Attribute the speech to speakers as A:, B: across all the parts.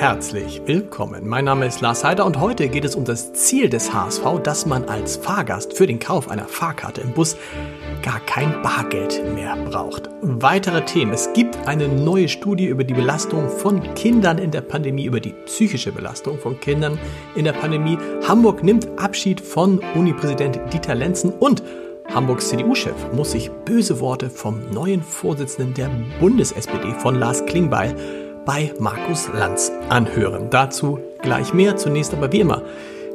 A: Herzlich willkommen. Mein Name ist Lars Heider und heute geht es um das Ziel des HSV, dass man als Fahrgast für den Kauf einer Fahrkarte im Bus gar kein Bargeld mehr braucht. Weitere Themen. Es gibt eine neue Studie über die Belastung von Kindern in der Pandemie, über die psychische Belastung von Kindern in der Pandemie. Hamburg nimmt Abschied von Uni-Präsident Dieter Lenzen und Hamburgs CDU-Chef muss sich böse Worte vom neuen Vorsitzenden der Bundes-SPD von Lars Klingbeil bei Markus Lanz anhören. Dazu gleich mehr. Zunächst aber wie immer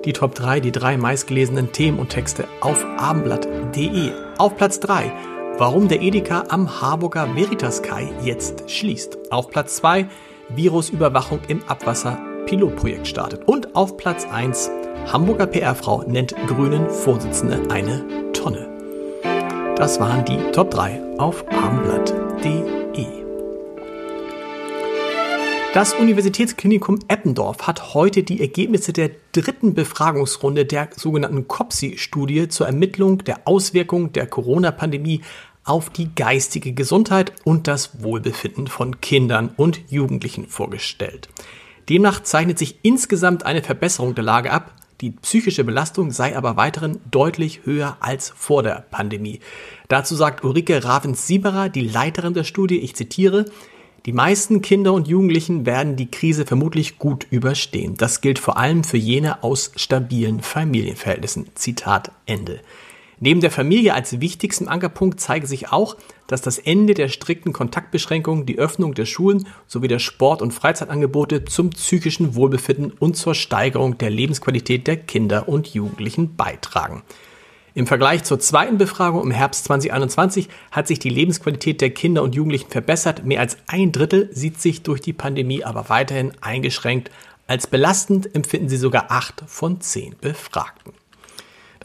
A: die Top 3, die drei meistgelesenen Themen und Texte auf abendblatt.de. Auf Platz 3, warum der Edeka am Harburger Veritas Kai jetzt schließt. Auf Platz 2, Virusüberwachung im Abwasser Pilotprojekt startet. Und auf Platz 1, Hamburger PR-Frau nennt Grünen Vorsitzende eine Tonne. Das waren die Top 3 auf abendblatt.de. Das Universitätsklinikum Eppendorf hat heute die Ergebnisse der dritten Befragungsrunde der sogenannten COPSI-Studie zur Ermittlung der Auswirkungen der Corona-Pandemie auf die geistige Gesundheit und das Wohlbefinden von Kindern und Jugendlichen vorgestellt. Demnach zeichnet sich insgesamt eine Verbesserung der Lage ab, die psychische Belastung sei aber weiterhin deutlich höher als vor der Pandemie. Dazu sagt Ulrike Ravens-Sieberer, die Leiterin der Studie, ich zitiere, die meisten Kinder und Jugendlichen werden die Krise vermutlich gut überstehen. Das gilt vor allem für jene aus stabilen Familienverhältnissen. Zitat Ende. Neben der Familie als wichtigsten Ankerpunkt zeige sich auch, dass das Ende der strikten Kontaktbeschränkungen, die Öffnung der Schulen sowie der Sport- und Freizeitangebote zum psychischen Wohlbefinden und zur Steigerung der Lebensqualität der Kinder und Jugendlichen beitragen. Im Vergleich zur zweiten Befragung im Herbst 2021 hat sich die Lebensqualität der Kinder und Jugendlichen verbessert. Mehr als ein Drittel sieht sich durch die Pandemie aber weiterhin eingeschränkt. Als belastend empfinden sie sogar acht von zehn Befragten.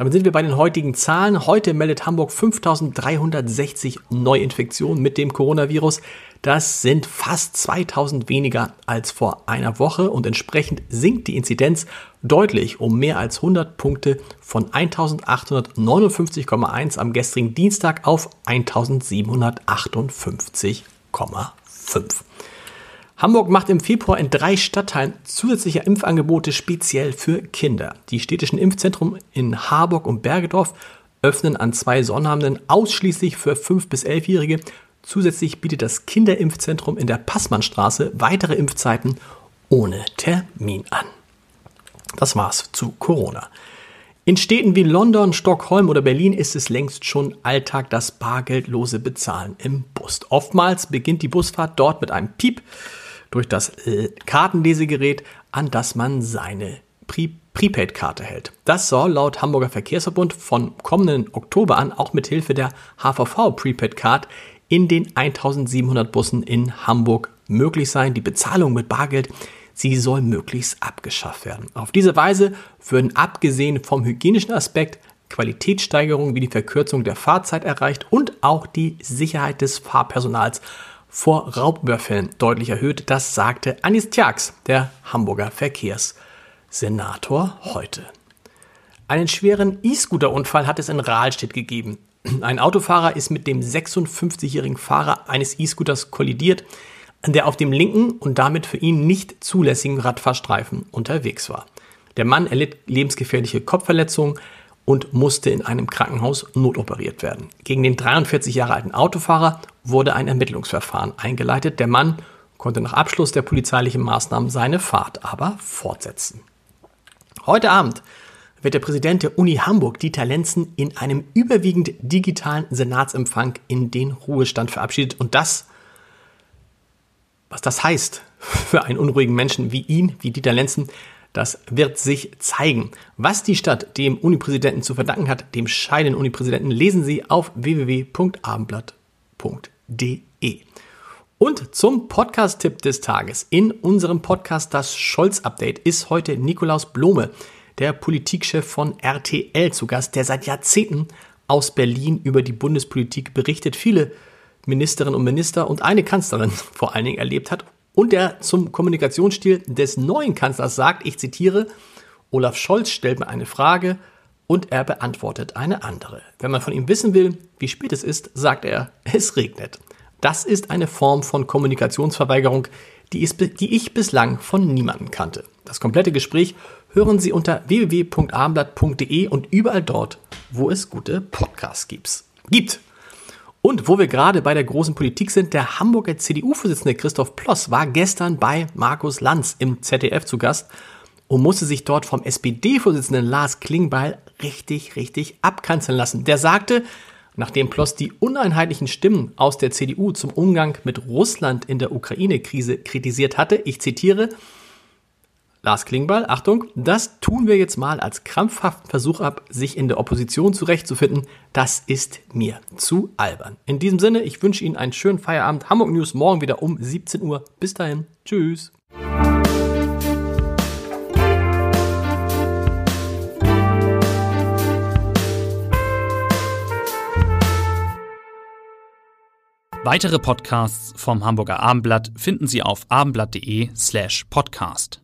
A: Damit sind wir bei den heutigen Zahlen. Heute meldet Hamburg 5360 Neuinfektionen mit dem Coronavirus. Das sind fast 2000 weniger als vor einer Woche und entsprechend sinkt die Inzidenz deutlich um mehr als 100 Punkte von 1859,1 am gestrigen Dienstag auf 1758,5. Hamburg macht im Februar in drei Stadtteilen zusätzliche Impfangebote speziell für Kinder. Die städtischen Impfzentren in Harburg und Bergedorf öffnen an zwei Sonnabenden ausschließlich für 5- bis 11-Jährige. Zusätzlich bietet das Kinderimpfzentrum in der Passmannstraße weitere Impfzeiten ohne Termin an. Das war's zu Corona. In Städten wie London, Stockholm oder Berlin ist es längst schon Alltag das bargeldlose Bezahlen im Bus. Oftmals beginnt die Busfahrt dort mit einem Piep durch das äh, Kartenlesegerät, an das man seine Pre Prepaid-Karte hält. Das soll laut Hamburger Verkehrsverbund von kommenden Oktober an auch mit Hilfe der HVV Prepaid-Card in den 1700 Bussen in Hamburg möglich sein. Die Bezahlung mit Bargeld, sie soll möglichst abgeschafft werden. Auf diese Weise würden abgesehen vom hygienischen Aspekt Qualitätssteigerungen wie die Verkürzung der Fahrzeit erreicht und auch die Sicherheit des Fahrpersonals vor Raubüberfällen deutlich erhöht. Das sagte Anis Tjax, der Hamburger Verkehrssenator, heute. Einen schweren E-Scooter-Unfall hat es in Rahlstedt gegeben. Ein Autofahrer ist mit dem 56-jährigen Fahrer eines E-Scooters kollidiert, der auf dem linken und damit für ihn nicht zulässigen Radfahrstreifen unterwegs war. Der Mann erlitt lebensgefährliche Kopfverletzungen, und musste in einem Krankenhaus notoperiert werden. Gegen den 43 Jahre alten Autofahrer wurde ein Ermittlungsverfahren eingeleitet. Der Mann konnte nach Abschluss der polizeilichen Maßnahmen seine Fahrt aber fortsetzen. Heute Abend wird der Präsident der Uni Hamburg, Dieter Lenzen, in einem überwiegend digitalen Senatsempfang in den Ruhestand verabschiedet. Und das, was das heißt für einen unruhigen Menschen wie ihn, wie Dieter Lenzen, das wird sich zeigen. Was die Stadt dem Unipräsidenten zu verdanken hat, dem scheidenden Unipräsidenten, lesen Sie auf www.abendblatt.de. Und zum Podcast-Tipp des Tages. In unserem Podcast Das Scholz-Update ist heute Nikolaus Blome, der Politikchef von RTL, zu Gast, der seit Jahrzehnten aus Berlin über die Bundespolitik berichtet, viele Ministerinnen und Minister und eine Kanzlerin vor allen Dingen erlebt hat und der zum Kommunikationsstil des neuen Kanzlers sagt, ich zitiere, Olaf Scholz stellt mir eine Frage und er beantwortet eine andere. Wenn man von ihm wissen will, wie spät es ist, sagt er, es regnet. Das ist eine Form von Kommunikationsverweigerung, die, ich bislang von niemandem kannte. Das komplette Gespräch hören Sie unter www.abendblatt.de und überall dort, wo es gute Podcasts gibt. Und wo wir gerade bei der großen Politik sind, der Hamburger CDU-Vorsitzende Christoph Ploss war gestern bei Markus Lanz im ZDF zu Gast und musste sich dort vom SPD-Vorsitzenden Lars Klingbeil richtig, richtig abkanzeln lassen. Der sagte, nachdem Ploss die uneinheitlichen Stimmen aus der CDU zum Umgang mit Russland in der Ukraine-Krise kritisiert hatte, ich zitiere, Lars Klingbeil, Achtung, das tun wir jetzt mal als krampfhaften Versuch ab, sich in der Opposition zurechtzufinden. Das ist mir zu albern. In diesem Sinne, ich wünsche Ihnen einen schönen Feierabend. Hamburg News morgen wieder um 17 Uhr. Bis dahin. Tschüss.
B: Weitere Podcasts vom Hamburger Abendblatt finden Sie auf abendblatt.de slash podcast.